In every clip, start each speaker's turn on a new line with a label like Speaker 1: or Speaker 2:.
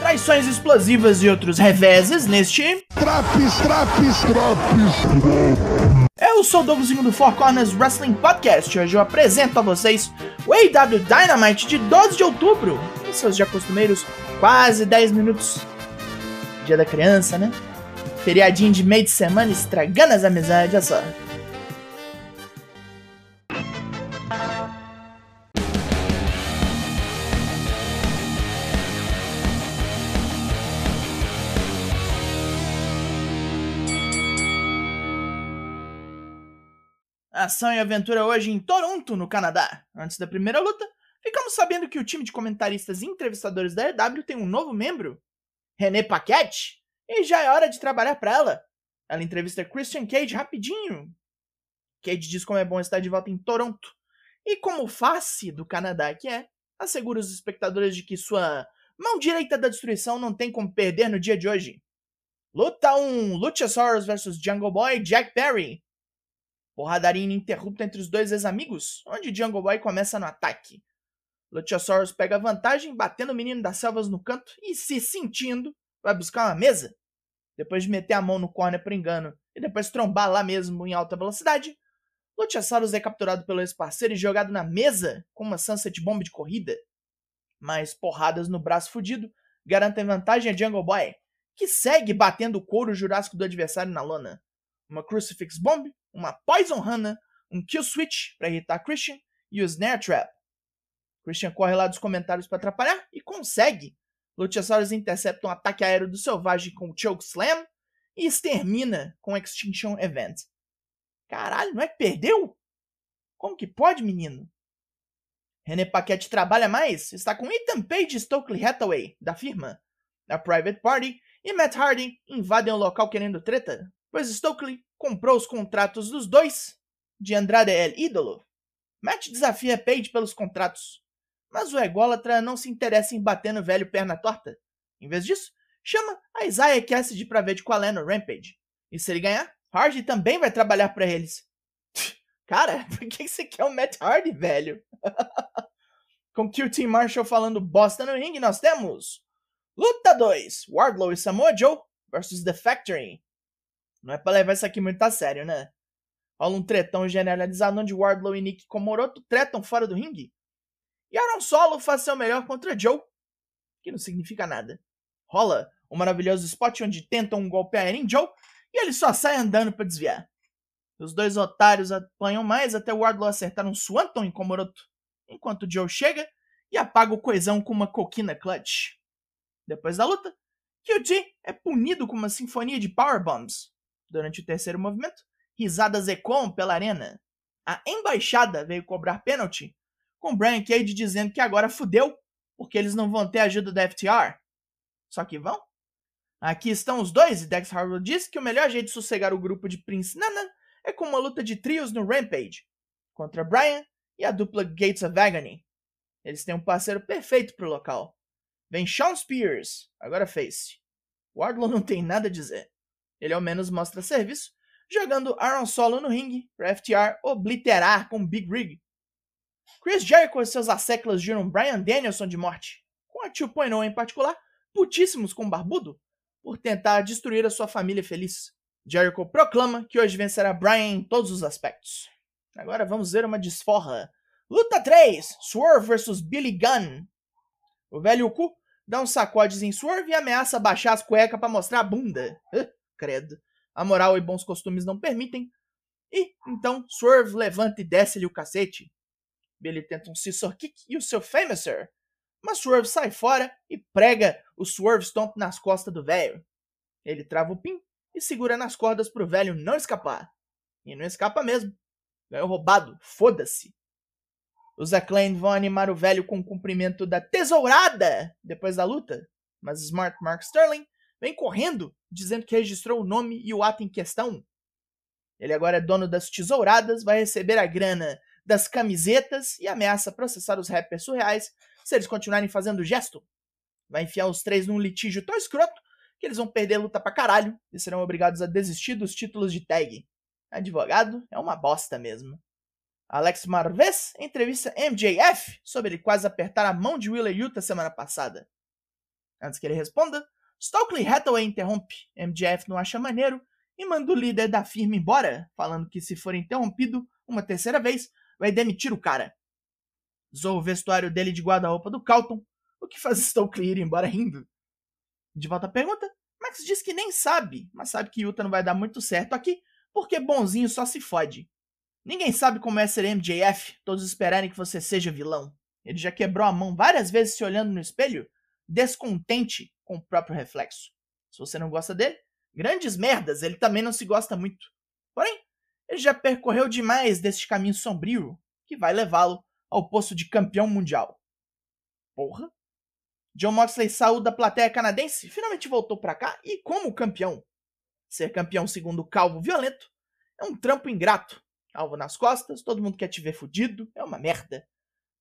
Speaker 1: Traições explosivas e outros reveses neste.
Speaker 2: Traps, traps, traps.
Speaker 1: Eu sou o Douglasinho do Four Corners Wrestling Podcast. Hoje eu apresento a vocês o AW Dynamite de 12 de outubro. Em seus já costumeiros quase 10 minutos. Dia da criança, né? Feriadinho de meio de semana estragando as amizades, olha só. Ação e aventura hoje em Toronto, no Canadá. Antes da primeira luta, ficamos sabendo que o time de comentaristas e entrevistadores da EW tem um novo membro, René Paquette, e já é hora de trabalhar para ela. Ela entrevista Christian Cage rapidinho. Cage diz como é bom estar de volta em Toronto. E como face do Canadá que é, assegura os espectadores de que sua mão direita da destruição não tem como perder no dia de hoje. Luta 1: Luchasaurus vs Jungle Boy Jack Perry. Porradaria ininterrupta entre os dois ex-amigos, onde Jungle Boy começa no ataque. Luchasaurus pega vantagem, batendo o menino das selvas no canto e, se sentindo, vai buscar uma mesa. Depois de meter a mão no corner por engano e depois trombar lá mesmo em alta velocidade, Luchasaurus é capturado pelo ex-parceiro e jogado na mesa com uma Sunset Bomb de corrida. Mais porradas no braço fudido garantem vantagem a Jungle Boy, que segue batendo o couro jurássico do adversário na lona. Uma Crucifix Bomb, uma Poison Hana, um Kill Switch para irritar Christian e o Snare Trap. Christian corre lá dos comentários para atrapalhar e consegue. Luchasaurus intercepta um ataque aéreo do Selvagem com o Choke Slam e extermina com o Extinction Event. Caralho, não é que perdeu? Como que pode, menino? René Paquette trabalha mais, está com Ethan Page e Stokely Hathaway, da firma. A Private Party e Matt Hardy invadem o local querendo treta, pois Stokely comprou os contratos dos dois de Andrade El Ídolo. Matt desafia Page pelos contratos, mas o ególatra não se interessa em bater no velho perna torta. Em vez disso, chama a Isaiah Cassidy pra ver de qual é no Rampage. E se ele ganhar, Hardy também vai trabalhar para eles. Cara, por que você quer o Matt Hardy, velho? Com QT Marshall falando bosta no ringue, nós temos Luta 2: Wardlow e Samoa Joe versus The Factory. Não é pra levar isso aqui muito a sério, né? Rola um tretão generalizado onde Wardlow e Nick Komoroto tretam fora do ringue. E Aaron Solo faz seu melhor contra Joe, que não significa nada. Rola um maravilhoso spot onde tentam golpe aéreo em Joe e ele só sai andando para desviar. Os dois otários apanham mais até Wardlow acertar um Swanton em Komoroto, enquanto Joe chega e apaga o coesão com uma coquina clutch. Depois da luta, QT é punido com uma sinfonia de powerbombs. Durante o terceiro movimento, risadas ecoam pela arena. A embaixada veio cobrar pênalti, com Brian Cage dizendo que agora fudeu, porque eles não vão ter ajuda da FTR. Só que vão. Aqui estão os dois, e Dex Harwood diz que o melhor jeito de sossegar o grupo de Prince Nana é com uma luta de trios no Rampage, contra Brian e a dupla Gates of Agony. Eles têm um parceiro perfeito pro local. Vem Sean Spears, agora face. Wardlow não tem nada a dizer. Ele ao menos mostra serviço, jogando Aaron Solo no ringue para FTR obliterar com Big Rig. Chris Jericho e seus asseclas giram Brian Danielson de morte, com a 2.0 em particular, putíssimos com o Barbudo, por tentar destruir a sua família feliz. Jericho proclama que hoje vencerá Brian em todos os aspectos. Agora vamos ver uma desforra. Luta 3: Swerve vs Billy Gunn. O velho cu dá uns sacodes em Swerve e ameaça baixar as cuecas para mostrar a bunda. Credo. A moral e bons costumes não permitem. E então Swerve levanta e desce-lhe o cacete. Billy tenta um scissor kick e o seu Famouser. Mas Swerve sai fora e prega o Swerve Stomp nas costas do velho. Ele trava o pin e segura nas cordas pro velho não escapar. E não escapa mesmo. Ganhou roubado, foda-se. Os Acclaimed vão animar o velho com o cumprimento da tesourada depois da luta, mas Smart Mark Sterling vem correndo, dizendo que registrou o nome e o ato em questão. Ele agora é dono das tesouradas, vai receber a grana das camisetas e ameaça processar os rappers surreais se eles continuarem fazendo gesto. Vai enfiar os três num litígio tão escroto que eles vão perder a luta pra caralho e serão obrigados a desistir dos títulos de tag. Advogado é uma bosta mesmo. Alex Marvez entrevista MJF sobre ele quase apertar a mão de Wheeler Yuta semana passada. Antes que ele responda, Stokely Hathaway interrompe. MJF não acha maneiro e manda o líder da firma embora, falando que se for interrompido uma terceira vez, vai demitir o cara. Zoa o vestuário dele de guarda-roupa do Calton, o que faz Stokely ir embora rindo. De volta à pergunta, Max diz que nem sabe, mas sabe que Yuta não vai dar muito certo aqui, porque bonzinho só se fode. Ninguém sabe como é ser MJF, todos esperarem que você seja vilão. Ele já quebrou a mão várias vezes se olhando no espelho, descontente com o próprio reflexo. Se você não gosta dele, grandes merdas, ele também não se gosta muito. Porém, ele já percorreu demais deste caminho sombrio que vai levá-lo ao posto de campeão mundial. Porra! John Moxley saiu da plateia canadense, finalmente voltou para cá e como campeão. Ser campeão segundo o Calvo Violento é um trampo ingrato. Calvo nas costas, todo mundo quer te ver fudido, é uma merda.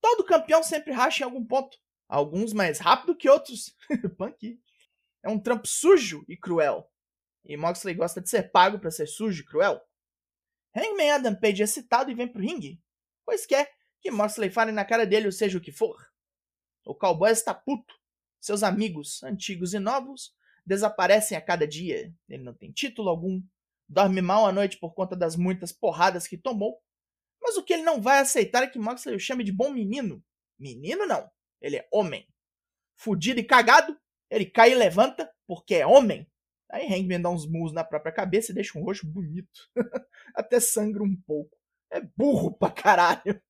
Speaker 1: Todo campeão sempre racha em algum ponto. Alguns mais rápido que outros. Punk. É um trampo sujo e cruel. E Moxley gosta de ser pago para ser sujo e cruel. Hangman Adam Page é citado e vem pro ringue, pois quer que Moxley fale na cara dele ou seja o que for. O cowboy está puto. Seus amigos, antigos e novos, desaparecem a cada dia. Ele não tem título algum, dorme mal à noite por conta das muitas porradas que tomou. Mas o que ele não vai aceitar é que Moxley o chame de bom menino. Menino não, ele é homem. Fudido e cagado, ele cai e levanta porque é homem. Aí Hangman dá uns murros na própria cabeça e deixa um rosto bonito. Até sangra um pouco. É burro pra caralho.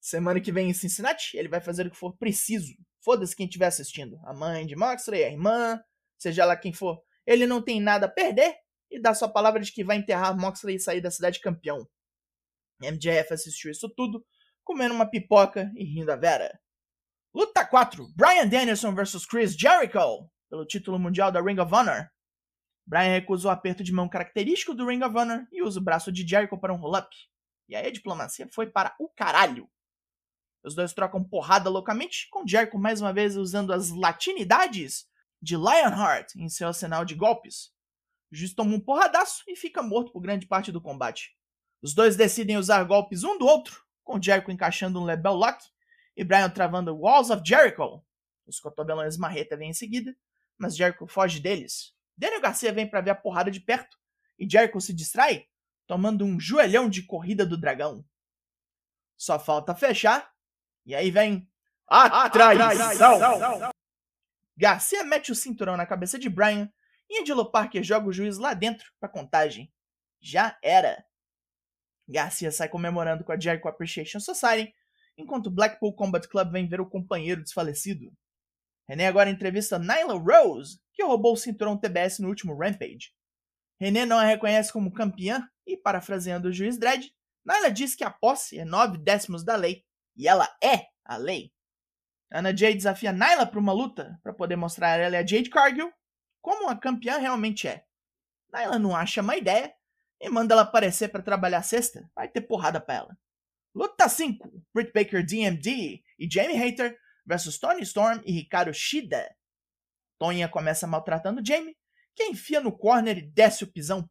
Speaker 1: Semana que vem em Cincinnati, ele vai fazer o que for preciso. Foda-se quem estiver assistindo. A mãe de Moxley, a irmã, seja lá quem for. Ele não tem nada a perder e dá sua palavra de que vai enterrar Moxley e sair da cidade campeão. MJF assistiu isso tudo, comendo uma pipoca e rindo a vera. Luta 4: Brian Danielson vs Chris Jericho pelo título mundial da Ring of Honor. Brian recusa o aperto de mão característico do Ring of Honor e usa o braço de Jericho para um roll-up. E aí a diplomacia foi para o caralho. Os dois trocam porrada loucamente, com Jericho mais uma vez usando as latinidades de Lionheart em seu arsenal de golpes. Justo toma um porradaço e fica morto por grande parte do combate. Os dois decidem usar golpes um do outro, com Jericho encaixando um Lebel Lock e Brian travando Walls of Jericho. Os cotovelões marreta vêm em seguida, mas Jericho foge deles, Daniel Garcia vem para ver a porrada de perto e Jericho se distrai, tomando um joelhão de corrida do dragão. Só falta fechar, e aí vem a traição. Garcia mete o cinturão na cabeça de Brian e Angelo Parker joga o juiz lá dentro para contagem. Já era. Garcia sai comemorando com a Jericho Appreciation Society, enquanto o Blackpool Combat Club vem ver o companheiro desfalecido. René agora entrevista Nyla Rose, que roubou o cinturão TBS no último Rampage. René não a reconhece como campeã e, parafraseando o juiz Dredd, Nyla diz que a posse é nove décimos da lei, e ela é a lei. Ana Jay desafia Nyla para uma luta para poder mostrar a ela e a Jade Cargill como a campeã realmente é. Nyla não acha má ideia e manda ela aparecer para trabalhar sexta, vai ter porrada pra ela. Luta 5: Britt Baker DMD e Jamie Hayter versus Tony Storm e Ricardo Shida. Tonya começa maltratando Jamie, que enfia no corner e desce o pisão.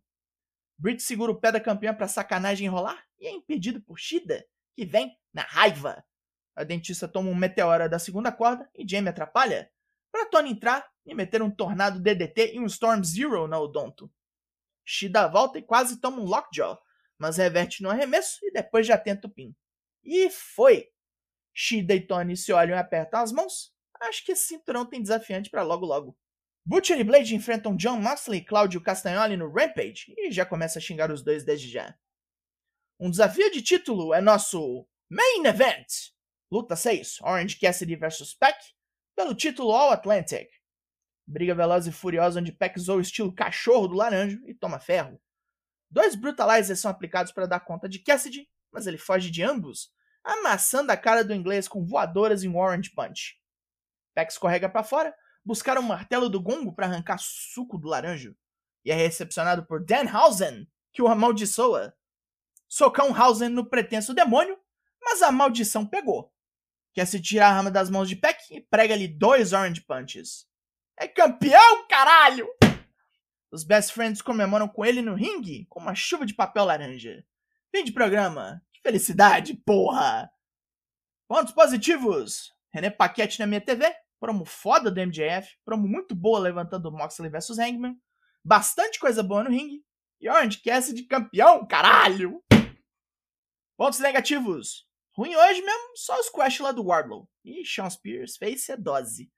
Speaker 1: Britt segura o pé da campeã para sacanagem enrolar e é impedido por Shida, que vem na raiva. A dentista toma um meteora da segunda corda e Jamie atrapalha, para Tony entrar e meter um tornado DDT e um Storm Zero na Odonto. Shida volta e quase toma um Lockjaw, mas reverte no arremesso e depois já tenta o pin. E foi! Shida e Tony se olham e apertam as mãos. Acho que esse cinturão tem desafiante para logo logo. Butcher e Blade enfrentam John Moxley e Claudio Castagnoli no Rampage e já começa a xingar os dois desde já. Um desafio de título é nosso Main Event. Luta 6, Orange Cassidy vs Peck, pelo título All Atlantic. Briga veloz e furiosa onde Peck zoa o estilo cachorro do laranjo e toma ferro. Dois brutalizers são aplicados para dar conta de Cassidy, mas ele foge de ambos amassando a cara do inglês com voadoras e um orange punch. Peck escorrega para fora, buscar um martelo do gongo para arrancar suco do laranjo, e é recepcionado por Danhausen, que o amaldiçoa. Socão Hausen no pretenso demônio, mas a maldição pegou. Quer se tirar a arma das mãos de Peck e prega-lhe dois orange punches. É campeão, caralho! Os best friends comemoram com ele no ringue com uma chuva de papel laranja. Fim de programa Felicidade, porra! Pontos positivos. René Paquete na minha TV. Promo foda do MJF. Promo muito boa levantando Moxley vs Hangman. Bastante coisa boa no ringue. E Orange Cassidy de campeão, caralho! Pontos negativos. Ruim hoje mesmo, só os Crash lá do Wardlow. E Sean Spears fez dose.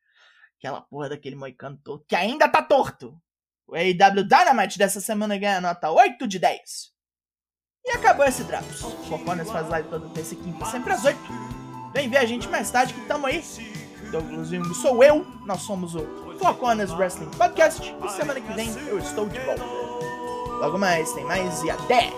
Speaker 1: Aquela porra daquele moicano todo, que ainda tá torto. O AEW Dynamite dessa semana ganha nota 8 de 10. Acabou esse Drops. O Foconas faz live toda terça e quinta, sempre às 8. Vem ver a gente mais tarde que tamo aí. Douglas Jung sou eu, nós somos o Foconas Wrestling Podcast. E semana que vem eu estou de volta. Logo mais, tem mais e até!